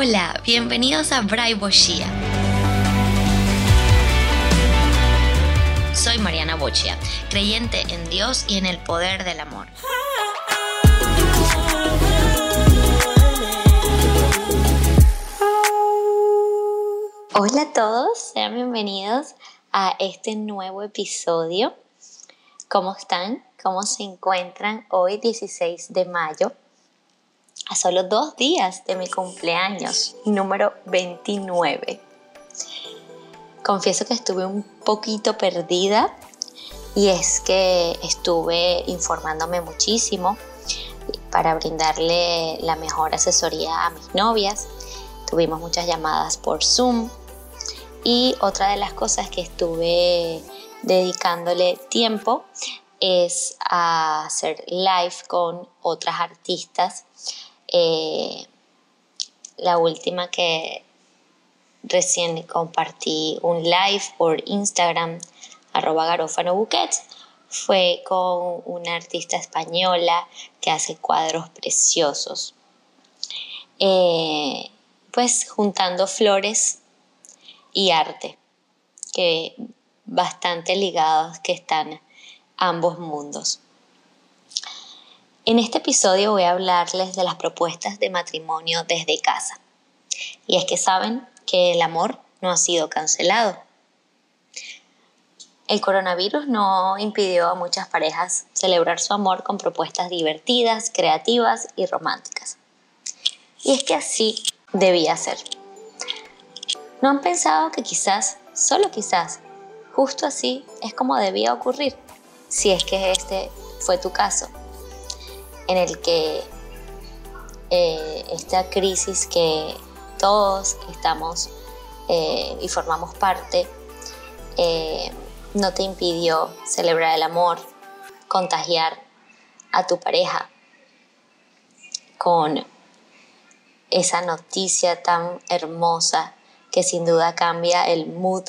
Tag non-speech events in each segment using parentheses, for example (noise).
Hola, bienvenidos a Braibo Shia. Soy Mariana Bochia, creyente en Dios y en el poder del amor. Hola a todos, sean bienvenidos a este nuevo episodio. ¿Cómo están? ¿Cómo se encuentran hoy 16 de mayo? A solo dos días de mi cumpleaños, número 29. Confieso que estuve un poquito perdida y es que estuve informándome muchísimo para brindarle la mejor asesoría a mis novias. Tuvimos muchas llamadas por Zoom y otra de las cosas que estuve dedicándole tiempo es a hacer live con otras artistas eh, la última que recién compartí un live por Instagram, arroba garófano fue con una artista española que hace cuadros preciosos. Eh, pues juntando flores y arte, que bastante ligados que están ambos mundos. En este episodio voy a hablarles de las propuestas de matrimonio desde casa. Y es que saben que el amor no ha sido cancelado. El coronavirus no impidió a muchas parejas celebrar su amor con propuestas divertidas, creativas y románticas. Y es que así debía ser. ¿No han pensado que quizás, solo quizás, justo así es como debía ocurrir? Si es que este fue tu caso en el que eh, esta crisis que todos estamos eh, y formamos parte eh, no te impidió celebrar el amor, contagiar a tu pareja con esa noticia tan hermosa que sin duda cambia el mood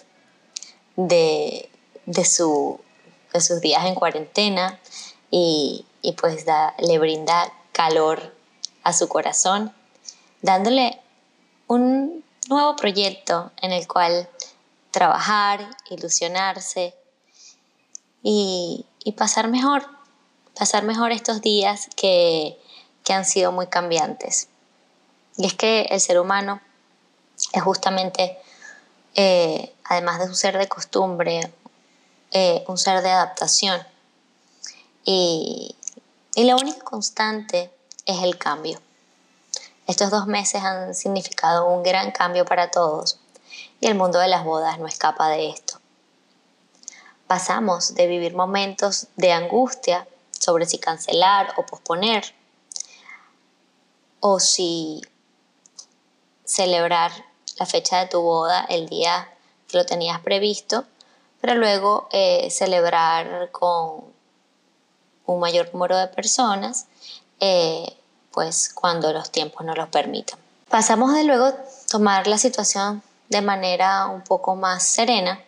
de, de, su, de sus días en cuarentena y, y pues le brinda calor a su corazón, dándole un nuevo proyecto en el cual trabajar, ilusionarse y, pasar mejor, pasar mejor estos días que, han sido muy cambiantes. Y es que el ser humano es justamente, eh, además de un ser de costumbre, eh, un ser de adaptación. Y, y la única constante es el cambio. Estos dos meses han significado un gran cambio para todos y el mundo de las bodas no escapa de esto. Pasamos de vivir momentos de angustia sobre si cancelar o posponer o si celebrar la fecha de tu boda el día que lo tenías previsto, pero luego eh, celebrar con un mayor número de personas, eh, pues cuando los tiempos no los permitan. Pasamos de luego tomar la situación de manera un poco más serena,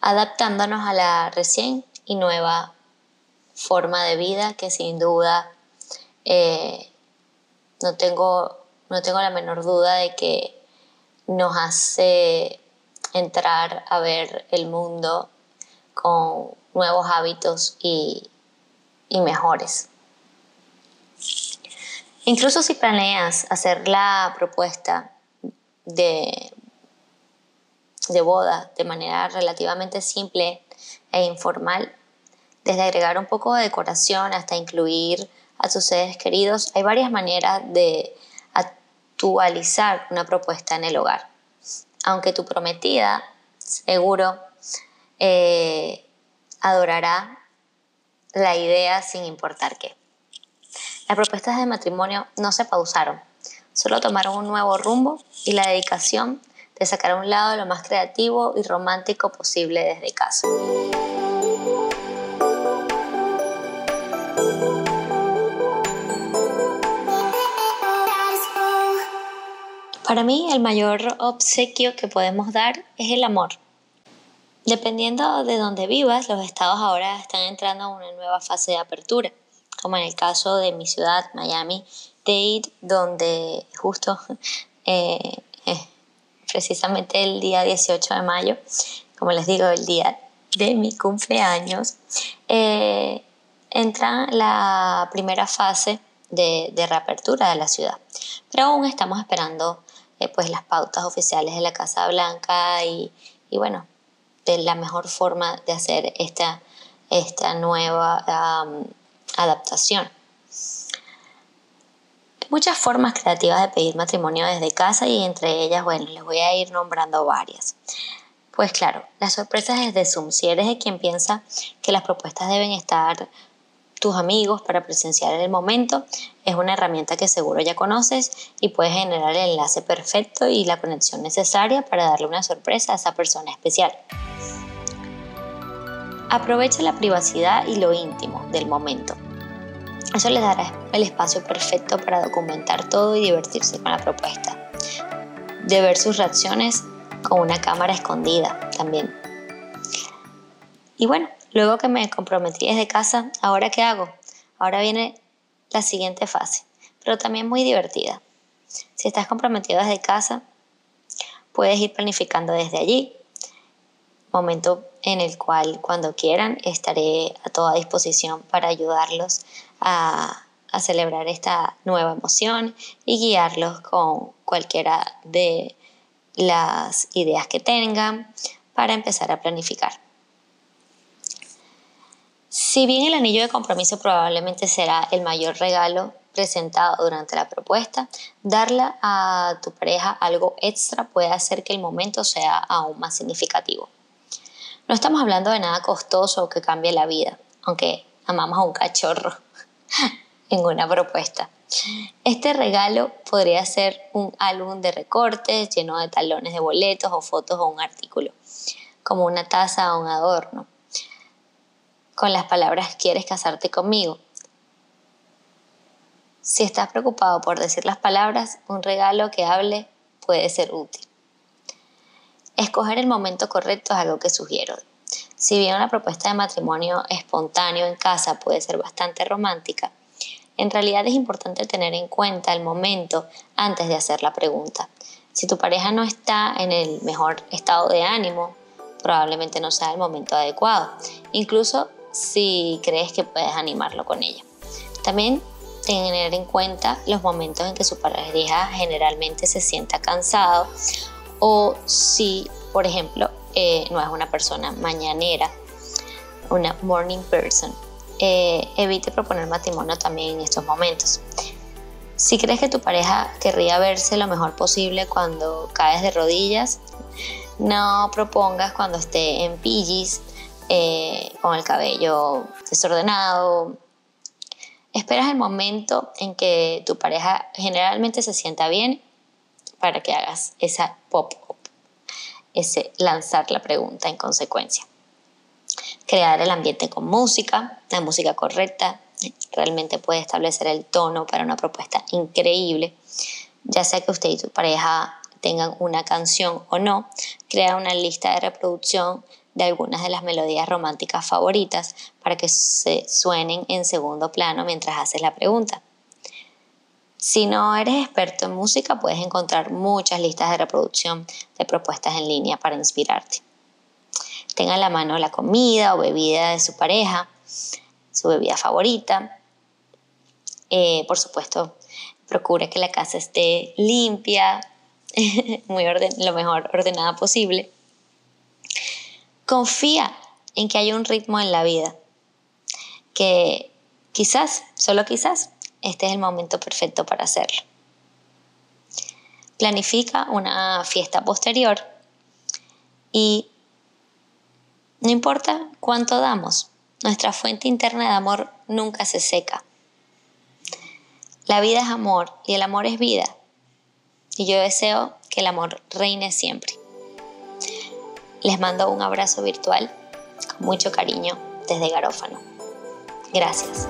adaptándonos a la recién y nueva forma de vida que sin duda eh, no, tengo, no tengo la menor duda de que nos hace entrar a ver el mundo con nuevos hábitos y, y mejores. Incluso si planeas hacer la propuesta de, de boda de manera relativamente simple e informal, desde agregar un poco de decoración hasta incluir a tus seres queridos, hay varias maneras de actualizar una propuesta en el hogar. Aunque tu prometida seguro eh, adorará la idea sin importar qué. Las propuestas de matrimonio no se pausaron, solo tomaron un nuevo rumbo y la dedicación de sacar a un lado lo más creativo y romántico posible desde casa. Para mí el mayor obsequio que podemos dar es el amor. Dependiendo de dónde vivas, los estados ahora están entrando a una nueva fase de apertura, como en el caso de mi ciudad, Miami, date donde justo (laughs) eh, eh, precisamente el día 18 de mayo, como les digo, el día de mi cumpleaños, eh, entra la primera fase de, reapertura de la ciudad. Pero aún estamos esperando pues las pautas oficiales de la Casa Blanca y, y bueno, de la mejor forma de hacer esta, esta nueva adaptación. Muchas formas creativas de pedir matrimonio desde casa y entre ellas, bueno, les voy a ir nombrando varias. Pues claro, las sorpresas desde Zoom. Si eres de quien piensa que las propuestas deben estar tus amigos para presenciar el momento, es una herramienta que seguro ya conoces y puedes generar el enlace perfecto y la conexión necesaria para darle una sorpresa a esa persona especial. Aprovecha la privacidad y lo íntimo del momento. Eso les dará el espacio perfecto para documentar todo y divertirse con la propuesta. De ver sus reacciones con una cámara escondida también. Y bueno, luego que me comprometí desde casa, ¿ahora qué hago? Ahora viene la siguiente fase, pero también muy divertida. Si estás comprometido desde casa, puedes ir planificando desde allí momento en el cual cuando quieran estaré a toda disposición para ayudarlos a, celebrar esta nueva emoción y guiarlos con cualquiera de las ideas que tengan para empezar a planificar. Si bien el anillo de compromiso probablemente será el mayor regalo presentado durante la propuesta, darle a tu pareja algo extra puede hacer que el momento sea aún más significativo. No estamos hablando de nada costoso que cambie la vida, aunque amamos a un cachorro (laughs) en una propuesta. Este regalo podría ser un álbum de recortes lleno de talones de boletos o fotos o un artículo, como una taza o un adorno, con las palabras ¿quieres casarte conmigo? Si estás preocupado por decir las palabras, un regalo que hable puede ser útil. Escoger el momento correcto es algo que sugiero. Si bien una propuesta de matrimonio espontáneo en casa puede ser bastante romántica, en realidad es importante tener en cuenta el momento antes de hacer la pregunta. Si tu pareja no está en el mejor estado de ánimo, probablemente no sea el momento adecuado, incluso si crees que puedes animarlo con ella. También tener en cuenta los momentos en que su pareja generalmente se sienta cansado o si, por ejemplo, eh, no es una persona mañanera, una morning person, eh, evite proponer matrimonio también en estos momentos. Si crees que tu pareja querría verse lo mejor posible cuando caes de rodillas, no propongas cuando esté en pillis, eh, con el cabello desordenado. Esperas el momento en que tu pareja generalmente se sienta bien para que hagas esa pop-up, ese lanzar la pregunta en consecuencia. Crear el ambiente con música, la música correcta, realmente puede establecer el tono para una propuesta increíble. Ya sea que usted y tu pareja tengan una canción o no, crea una lista de reproducción de algunas de las melodías románticas favoritas para que se suenen en segundo plano mientras haces la pregunta. Si no eres experto en música, puedes encontrar muchas listas de reproducción de propuestas en línea para inspirarte. Tenga a la mano la comida o bebida de su pareja, su bebida favorita. Eh, por supuesto, procure que la casa esté limpia, (laughs) muy lo mejor ordenada posible. Confía en que hay un ritmo en la vida, que quizás, solo quizás, este es el momento perfecto para hacerlo. Planifica una fiesta posterior y no importa cuánto damos, nuestra fuente interna de amor nunca se seca. La vida es amor y el amor es vida. Y yo deseo que el amor reine siempre. Les mando un abrazo virtual con mucho cariño desde Garófano. Gracias.